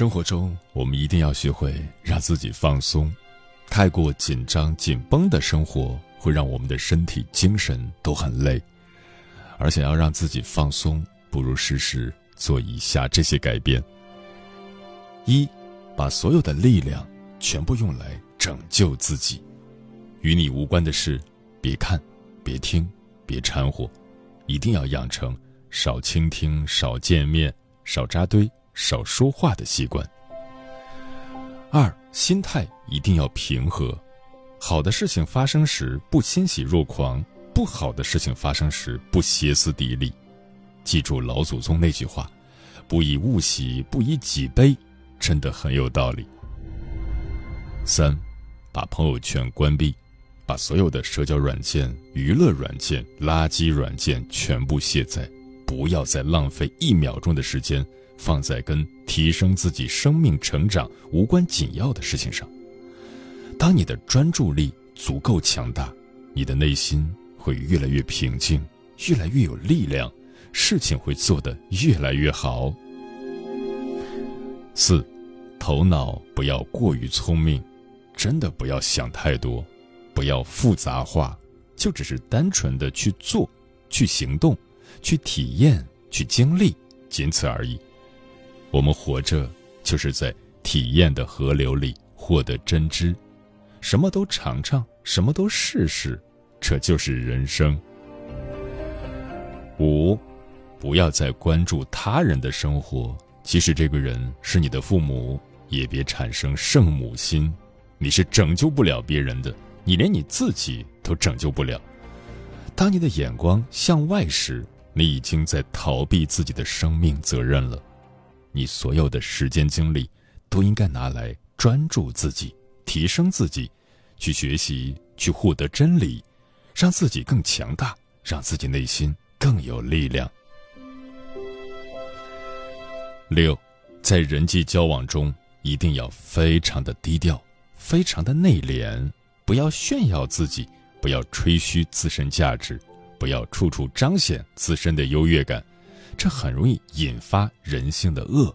生活中，我们一定要学会让自己放松。太过紧张紧绷的生活会让我们的身体、精神都很累。而想要让自己放松，不如试试做以下这些改变：一，把所有的力量全部用来拯救自己。与你无关的事，别看，别听，别掺和，一定要养成少倾听、少见面、少扎堆。少说话的习惯。二，心态一定要平和。好的事情发生时不欣喜若狂，不好的事情发生时不歇斯底里。记住老祖宗那句话：“不以物喜，不以己悲”，真的很有道理。三，把朋友圈关闭，把所有的社交软件、娱乐软件、垃圾软件全部卸载，不要再浪费一秒钟的时间。放在跟提升自己生命成长无关紧要的事情上。当你的专注力足够强大，你的内心会越来越平静，越来越有力量，事情会做得越来越好。四，头脑不要过于聪明，真的不要想太多，不要复杂化，就只是单纯的去做、去行动、去体验、去经历，仅此而已。我们活着，就是在体验的河流里获得真知，什么都尝尝，什么都试试，这就是人生。五，不要再关注他人的生活，即使这个人是你的父母，也别产生圣母心，你是拯救不了别人的，你连你自己都拯救不了。当你的眼光向外时，你已经在逃避自己的生命责任了。你所有的时间精力，都应该拿来专注自己、提升自己，去学习、去获得真理，让自己更强大，让自己内心更有力量。六，在人际交往中一定要非常的低调，非常的内敛，不要炫耀自己，不要吹嘘自身价值，不要处处彰显自身的优越感。这很容易引发人性的恶，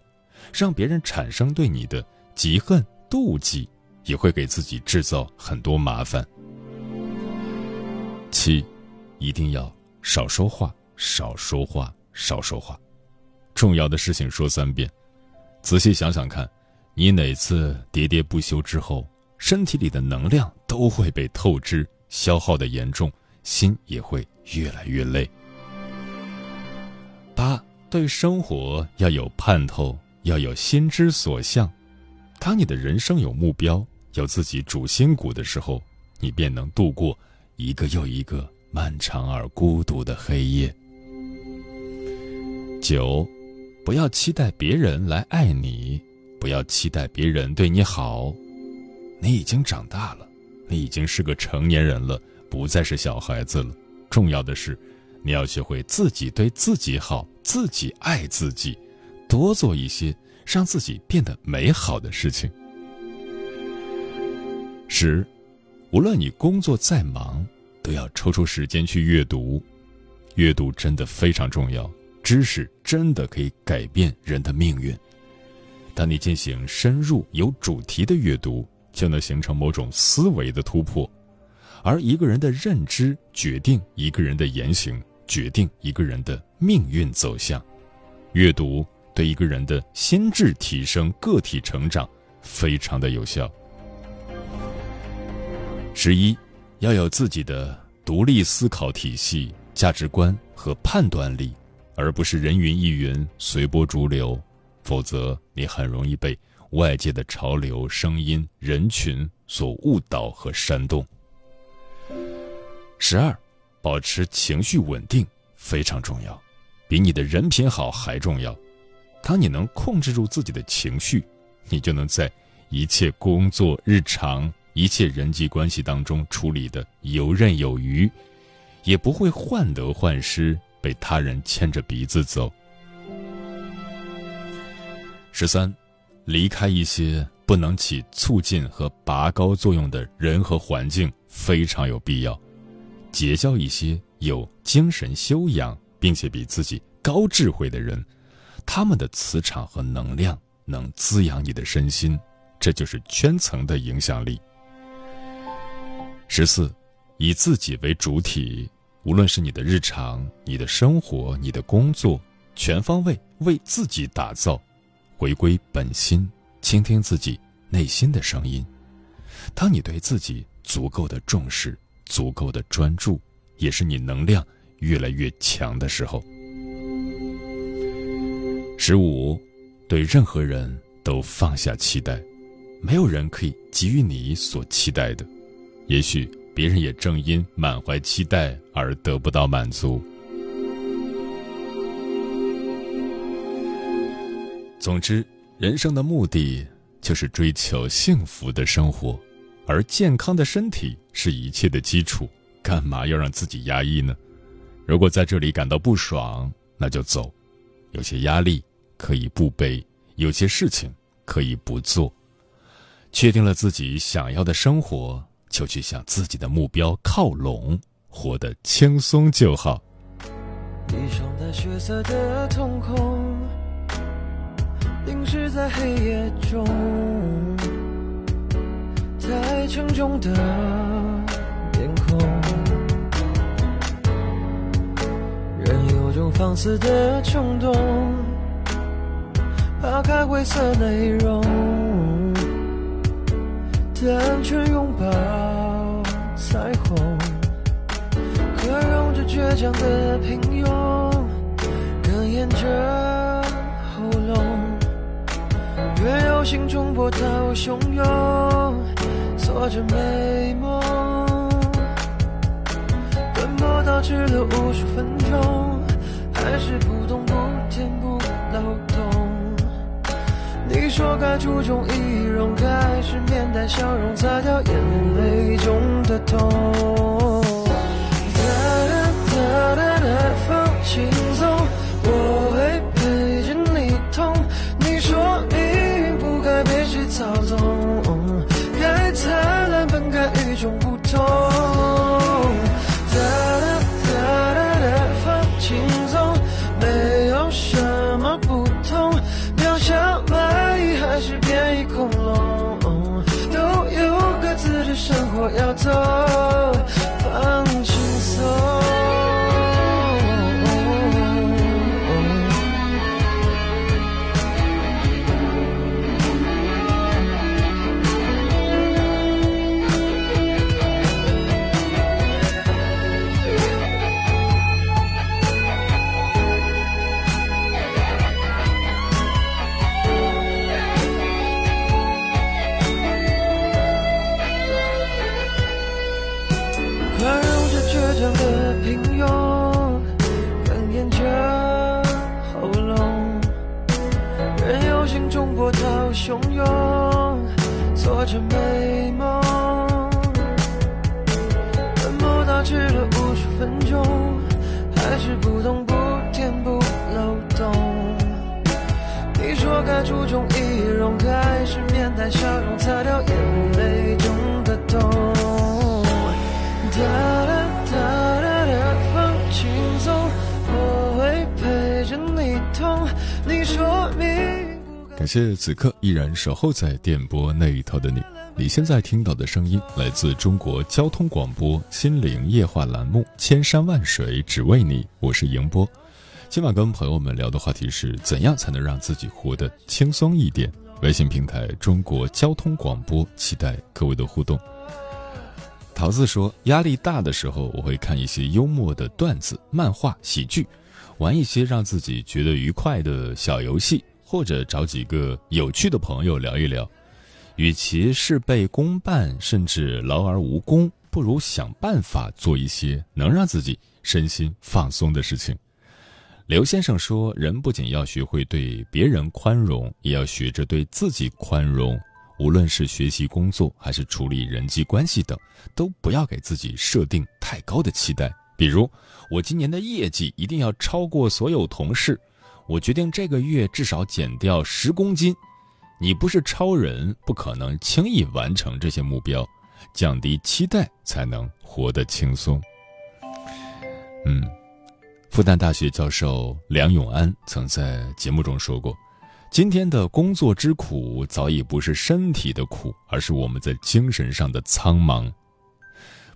让别人产生对你的嫉恨、妒忌，也会给自己制造很多麻烦。七，一定要少说话，少说话，少说话。重要的事情说三遍。仔细想想看，你哪次喋喋不休之后，身体里的能量都会被透支，消耗的严重，心也会越来越累。八对生活要有盼头，要有心之所向。当你的人生有目标，有自己主心骨的时候，你便能度过一个又一个漫长而孤独的黑夜。九，不要期待别人来爱你，不要期待别人对你好。你已经长大了，你已经是个成年人了，不再是小孩子了。重要的是。你要学会自己对自己好，自己爱自己，多做一些让自己变得美好的事情。十，无论你工作再忙，都要抽出时间去阅读。阅读真的非常重要，知识真的可以改变人的命运。当你进行深入有主题的阅读，就能形成某种思维的突破。而一个人的认知决定一个人的言行，决定一个人的命运走向。阅读对一个人的心智提升、个体成长非常的有效。十一，要有自己的独立思考体系、价值观和判断力，而不是人云亦云、随波逐流，否则你很容易被外界的潮流、声音、人群所误导和煽动。十二，保持情绪稳定非常重要。比你的人品好还重要。当你能控制住自己的情绪，你就能在一切工作、日常、一切人际关系当中处理的游刃有余，也不会患得患失，被他人牵着鼻子走。十三，离开一些不能起促进和拔高作用的人和环境非常有必要，结交一些有精神修养。并且比自己高智慧的人，他们的磁场和能量能滋养你的身心，这就是圈层的影响力。十四，以自己为主体，无论是你的日常、你的生活、你的工作，全方位为自己打造，回归本心，倾听自己内心的声音。当你对自己足够的重视、足够的专注，也是你能量。越来越强的时候，十五，对任何人都放下期待，没有人可以给予你所期待的，也许别人也正因满怀期待而得不到满足。总之，人生的目的就是追求幸福的生活，而健康的身体是一切的基础，干嘛要让自己压抑呢？如果在这里感到不爽，那就走；有些压力可以不背，有些事情可以不做。确定了自己想要的生活，就去向自己的目标靠拢，活得轻松就好。一双带血色的瞳孔，凝视在黑夜中，太沉重的面孔。种放肆的冲动，抛开灰色内容，单纯拥抱彩虹，可容着倔强的平庸，哽咽着喉咙，越有心中波涛汹涌，做着美梦，奔波倒置了无数分钟。还是不动不填不漏洞。你说该注重仪容，开始面带笑容，擦掉眼泪中的痛。走，是不懂不甜不漏洞。你说该注重仪容开始面带笑容擦掉眼泪中的痛？哒哒哒哒的风轻松我会陪着你痛。你说明感谢此刻依然守候在电波那一头的你。你现在听到的声音来自中国交通广播心灵夜话栏目《千山万水只为你》，我是迎波。今晚跟朋友们聊的话题是怎样才能让自己活得轻松一点。微信平台中国交通广播，期待各位的互动。桃子说，压力大的时候，我会看一些幽默的段子、漫画、喜剧，玩一些让自己觉得愉快的小游戏，或者找几个有趣的朋友聊一聊。与其事倍功半，甚至劳而无功，不如想办法做一些能让自己身心放松的事情。刘先生说：“人不仅要学会对别人宽容，也要学着对自己宽容。无论是学习、工作，还是处理人际关系等，都不要给自己设定太高的期待。比如，我今年的业绩一定要超过所有同事，我决定这个月至少减掉十公斤。”你不是超人，不可能轻易完成这些目标。降低期待，才能活得轻松。嗯，复旦大学教授梁永安曾在节目中说过：“今天的工作之苦，早已不是身体的苦，而是我们在精神上的苍茫。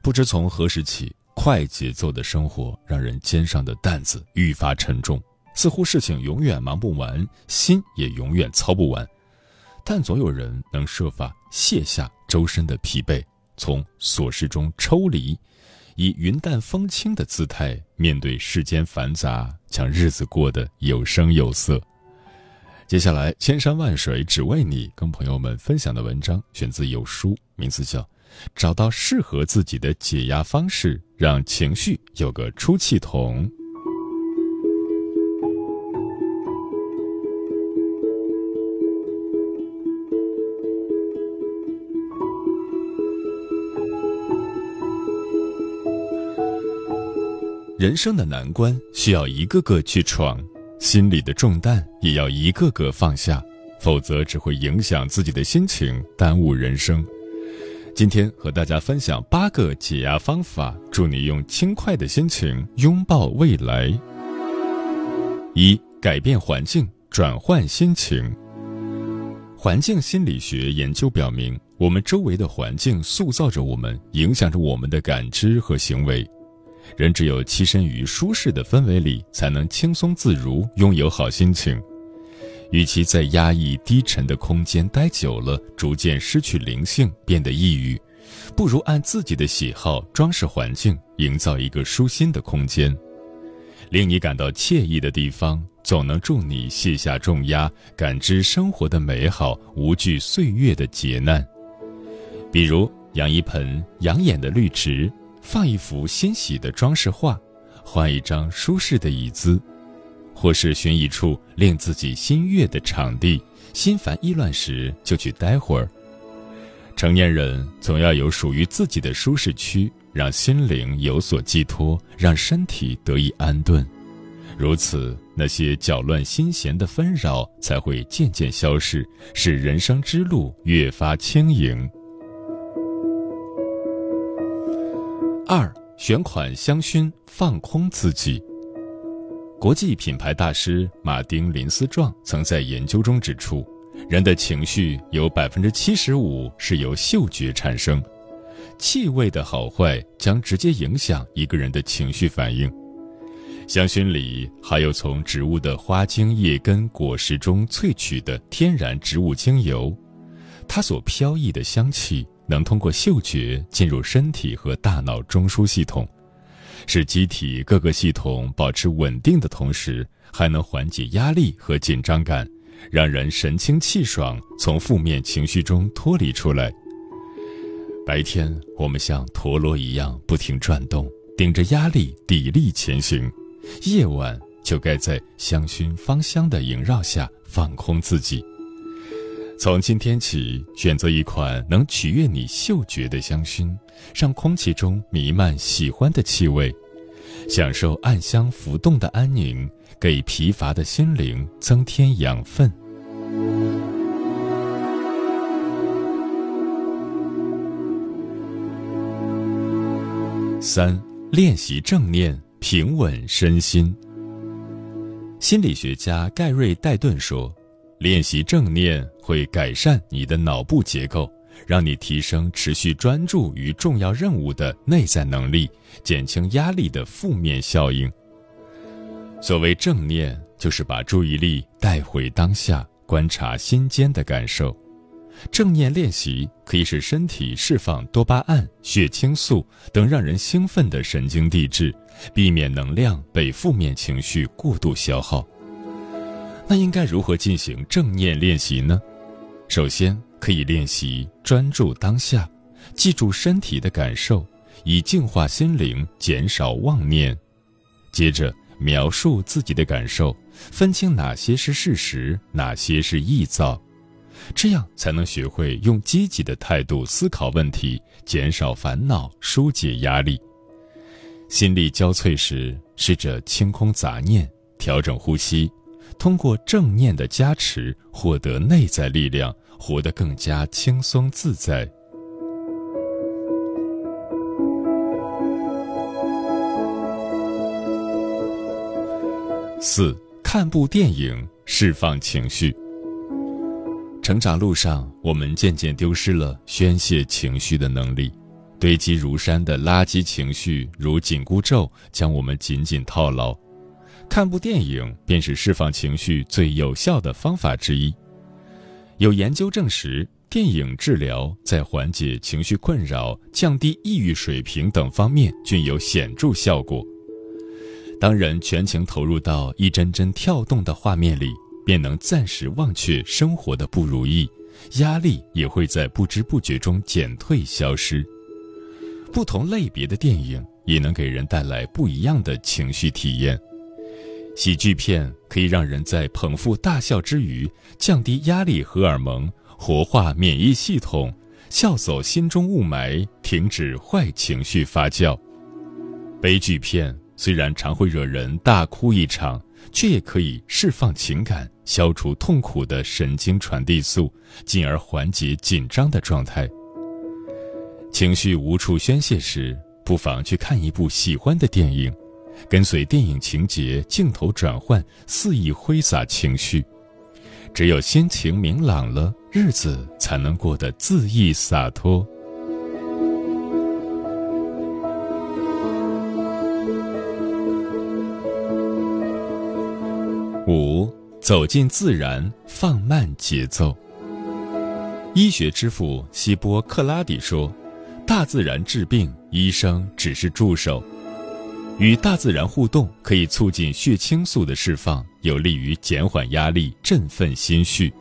不知从何时起，快节奏的生活让人肩上的担子愈发沉重，似乎事情永远忙不完，心也永远操不完。”但总有人能设法卸下周身的疲惫，从琐事中抽离，以云淡风轻的姿态面对世间繁杂，将日子过得有声有色。接下来，千山万水只为你，跟朋友们分享的文章选自有书，名字叫《找到适合自己的解压方式，让情绪有个出气筒》。人生的难关需要一个个去闯，心里的重担也要一个个放下，否则只会影响自己的心情，耽误人生。今天和大家分享八个解压方法，祝你用轻快的心情拥抱未来。一、改变环境，转换心情。环境心理学研究表明，我们周围的环境塑造着我们，影响着我们的感知和行为。人只有栖身于舒适的氛围里，才能轻松自如，拥有好心情。与其在压抑低沉的空间待久了，逐渐失去灵性，变得抑郁，不如按自己的喜好装饰环境，营造一个舒心的空间。令你感到惬意的地方，总能助你卸下重压，感知生活的美好，无惧岁月的劫难。比如养一盆养眼的绿植。放一幅欣喜的装饰画，换一张舒适的椅子，或是寻一处令自己心悦的场地，心烦意乱时就去待会儿。成年人总要有属于自己的舒适区，让心灵有所寄托，让身体得以安顿。如此，那些搅乱心弦的纷扰才会渐渐消逝，使人生之路越发轻盈。二选款香薰，放空自己。国际品牌大师马丁林斯壮曾在研究中指出，人的情绪有百分之七十五是由嗅觉产生，气味的好坏将直接影响一个人的情绪反应。香薰里还有从植物的花茎、叶根、果实中萃取的天然植物精油，它所飘逸的香气。能通过嗅觉进入身体和大脑中枢系统，使机体各个系统保持稳定的同时，还能缓解压力和紧张感，让人神清气爽，从负面情绪中脱离出来。白天我们像陀螺一样不停转动，顶着压力砥砺前行；夜晚就该在香薰芳香的萦绕下放空自己。从今天起，选择一款能取悦你嗅觉的香薰，让空气中弥漫喜欢的气味，享受暗香浮动的安宁，给疲乏的心灵增添养分。三、练习正念，平稳身心。心理学家盖瑞·戴顿说。练习正念会改善你的脑部结构，让你提升持续专注于重要任务的内在能力，减轻压力的负面效应。所谓正念，就是把注意力带回当下，观察心间的感受。正念练习可以使身体释放多巴胺、血清素等让人兴奋的神经递质，避免能量被负面情绪过度消耗。那应该如何进行正念练习呢？首先，可以练习专注当下，记住身体的感受，以净化心灵，减少妄念。接着。描述自己的感受，分清哪些是事实，哪些是臆造，这样才能学会用积极的态度思考问题，减少烦恼，疏解压力。心力交瘁时，试着清空杂念，调整呼吸，通过正念的加持，获得内在力量，活得更加轻松自在。四看部电影释放情绪。成长路上，我们渐渐丢失了宣泄情绪的能力，堆积如山的垃圾情绪如紧箍咒，将我们紧紧套牢。看部电影便是释放情绪最有效的方法之一。有研究证实，电影治疗在缓解情绪困扰、降低抑郁水平等方面均有显著效果。当人全情投入到一帧帧跳动的画面里，便能暂时忘却生活的不如意，压力也会在不知不觉中减退消失。不同类别的电影也能给人带来不一样的情绪体验。喜剧片可以让人在捧腹大笑之余，降低压力荷尔蒙，活化免疫系统，笑走心中雾霾，停止坏情绪发酵。悲剧片。虽然常会惹人大哭一场，却也可以释放情感、消除痛苦的神经传递素，进而缓解紧张的状态。情绪无处宣泄时，不妨去看一部喜欢的电影，跟随电影情节、镜头转换，肆意挥洒情绪。只有心情明朗了，日子才能过得恣意洒脱。五，走进自然，放慢节奏。医学之父希波克拉底说：“大自然治病，医生只是助手。与大自然互动可以促进血清素的释放，有利于减缓压力，振奋心绪。”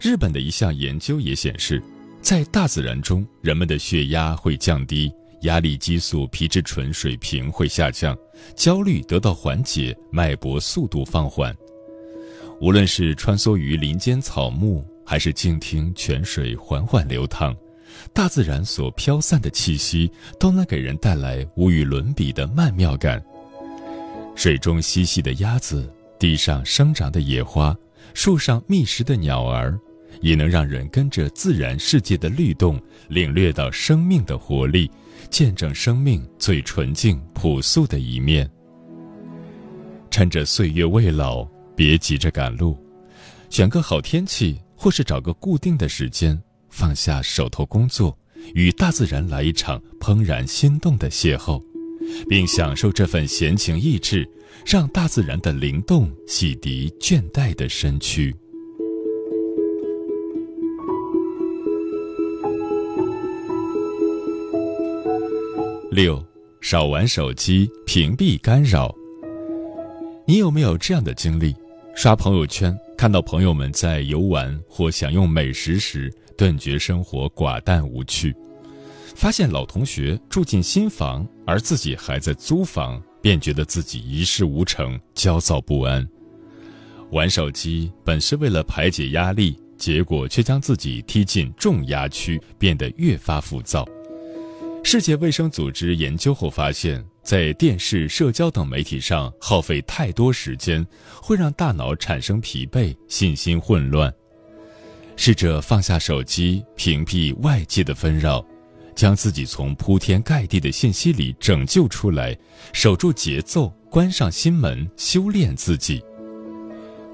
日本的一项研究也显示，在大自然中，人们的血压会降低。压力激素皮质醇水平会下降，焦虑得到缓解，脉搏速度放缓。无论是穿梭于林间草木，还是静听泉水缓缓流淌，大自然所飘散的气息都能给人带来无与伦比的曼妙感。水中嬉戏的鸭子，地上生长的野花，树上觅食的鸟儿，也能让人跟着自然世界的律动，领略到生命的活力。见证生命最纯净朴素的一面。趁着岁月未老，别急着赶路，选个好天气，或是找个固定的时间，放下手头工作，与大自然来一场怦然心动的邂逅，并享受这份闲情逸致，让大自然的灵动洗涤倦怠的身躯。六，少玩手机，屏蔽干扰。你有没有这样的经历？刷朋友圈，看到朋友们在游玩或享用美食时，顿觉生活寡淡无趣；发现老同学住进新房，而自己还在租房，便觉得自己一事无成，焦躁不安。玩手机本是为了排解压力，结果却将自己踢进重压区，变得越发浮躁。世界卫生组织研究后发现，在电视、社交等媒体上耗费太多时间，会让大脑产生疲惫、信心混乱。试着放下手机，屏蔽外界的纷扰，将自己从铺天盖地的信息里拯救出来，守住节奏，关上心门，修炼自己。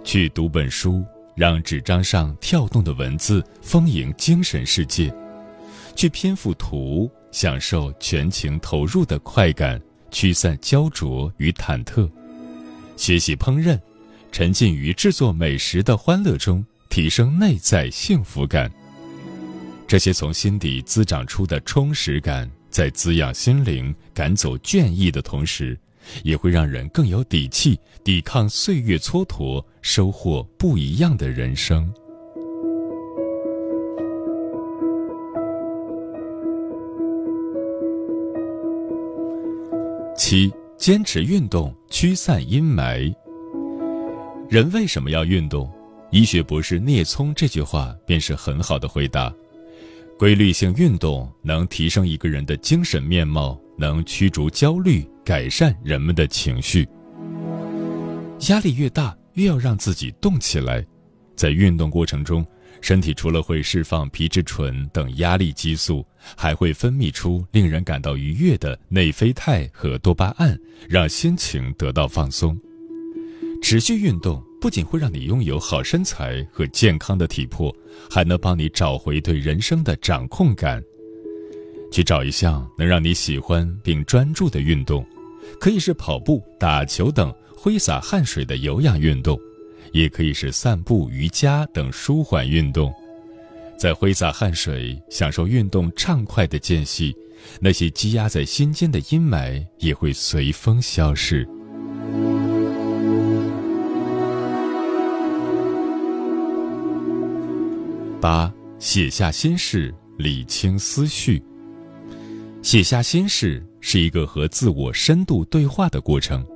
去读本书，让纸张上跳动的文字丰盈精神世界；去拼附图，享受全情投入的快感，驱散焦灼与忐忑；学习烹饪，沉浸于制作美食的欢乐中，提升内在幸福感。这些从心底滋长出的充实感，在滋养心灵、赶走倦意的同时，也会让人更有底气抵抗岁月蹉跎，收获不一样的人生。七，坚持运动，驱散阴霾。人为什么要运动？医学博士聂聪这句话便是很好的回答。规律性运动能提升一个人的精神面貌，能驱逐焦虑，改善人们的情绪。压力越大，越要让自己动起来。在运动过程中，身体除了会释放皮质醇等压力激素，还会分泌出令人感到愉悦的内啡肽和多巴胺，让心情得到放松。持续运动。不仅会让你拥有好身材和健康的体魄，还能帮你找回对人生的掌控感。去找一项能让你喜欢并专注的运动，可以是跑步、打球等挥洒汗水的有氧运动，也可以是散步、瑜伽等舒缓运动。在挥洒汗水、享受运动畅快的间隙，那些积压在心间的阴霾也会随风消逝。八，写下心事，理清思绪。写下心事是一个和自我深度对话的过程，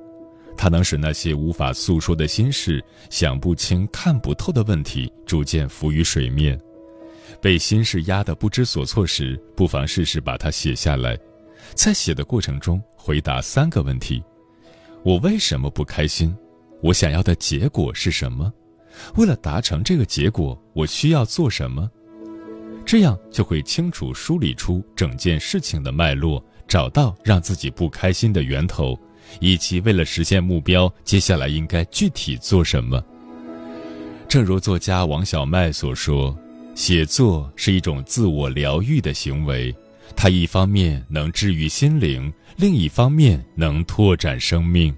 它能使那些无法诉说的心事、想不清、看不透的问题逐渐浮于水面。被心事压得不知所措时，不妨试试把它写下来，在写的过程中回答三个问题：我为什么不开心？我想要的结果是什么？为了达成这个结果，我需要做什么？这样就会清楚梳理出整件事情的脉络，找到让自己不开心的源头，以及为了实现目标，接下来应该具体做什么。正如作家王小麦所说：“写作是一种自我疗愈的行为，它一方面能治愈心灵，另一方面能拓展生命。”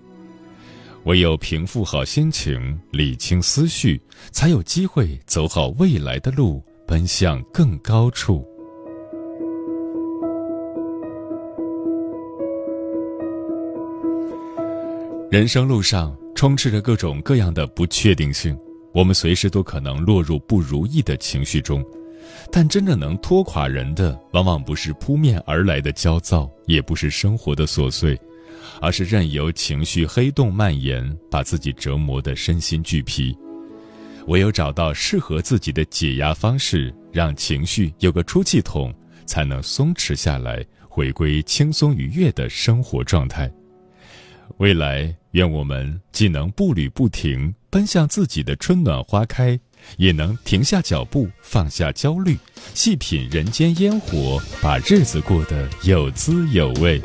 唯有平复好心情，理清思绪，才有机会走好未来的路，奔向更高处。人生路上充斥着各种各样的不确定性，我们随时都可能落入不如意的情绪中。但真正能拖垮人的，往往不是扑面而来的焦躁，也不是生活的琐碎。而是任由情绪黑洞蔓延，把自己折磨得身心俱疲。唯有找到适合自己的解压方式，让情绪有个出气筒，才能松弛下来，回归轻松愉悦的生活状态。未来，愿我们既能步履不停奔向自己的春暖花开，也能停下脚步，放下焦虑，细品人间烟火，把日子过得有滋有味。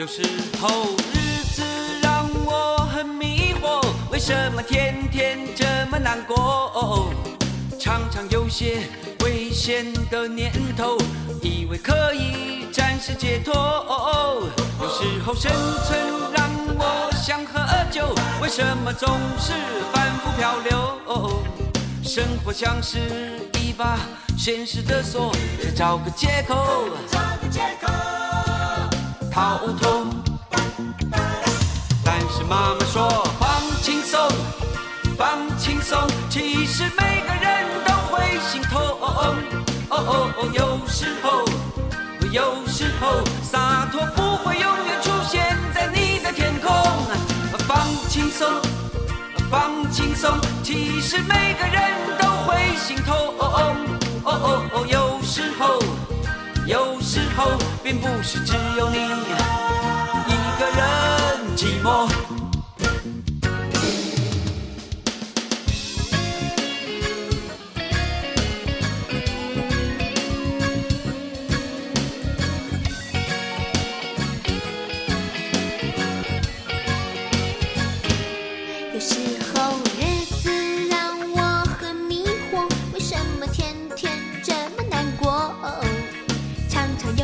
有时候日子让我很迷惑，为什么天天这么难过？常常有些危险的念头，以为可以暂时解脱。有时候生存让我想喝酒，为什么总是反复漂流？生活像是一把现实的锁，找个借口找个借口。逃脱，但是妈妈说放轻松，放轻松，其实每个人都会心痛。哦哦哦，有时候，有时候洒脱不会永远出现在你的天空。放轻松，放轻松，其实每个人都会心痛。哦哦哦，有时候。有时候，并不是只有你一个人寂寞。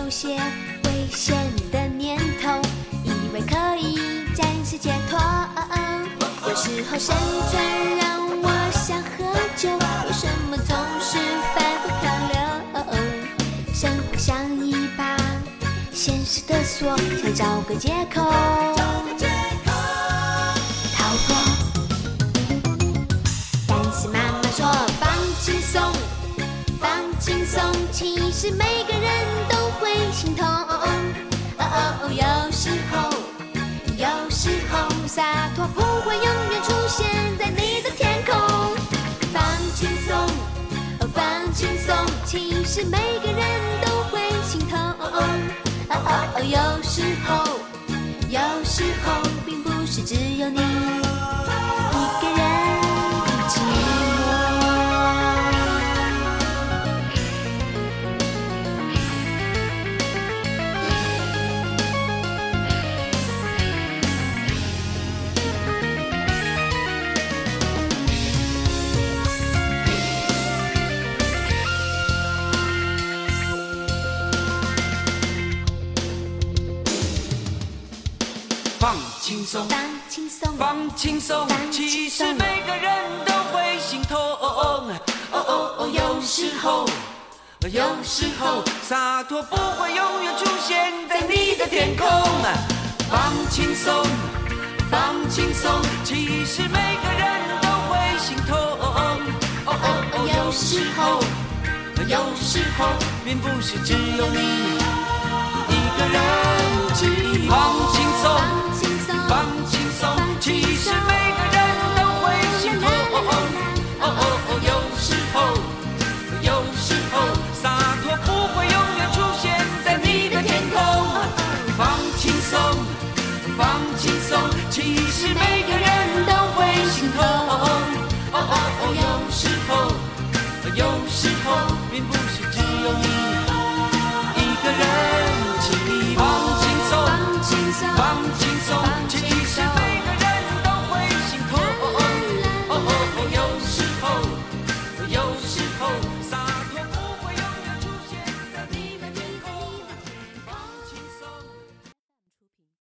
有些危险的念头，以为可以暂时解脱。有时候生存让我想喝酒，为什么总是反复漂流？生活像一把现实的锁，想找个借口逃脱。但是妈妈说放轻松，放轻松，其实没心痛。哦哦哦，有时候，有时候洒脱不会永远出现在你的天空。放轻松，哦放轻松，其实每个人都会心痛。哦哦哦，有时候，有时候并不是只有你松，放轻松，放轻松其实每个人都会心痛。哦哦哦，有时候，有时候洒脱不会永远出现在你的天空。放轻松，放轻松，其实每个人都会心痛。哦哦哦，有时候，有时候并不是只有你一个人放轻松，其实每个人都会心痛。哦哦哦，有时候，有时候并不是只有你一个人，请你放轻松，放轻松，放轻松。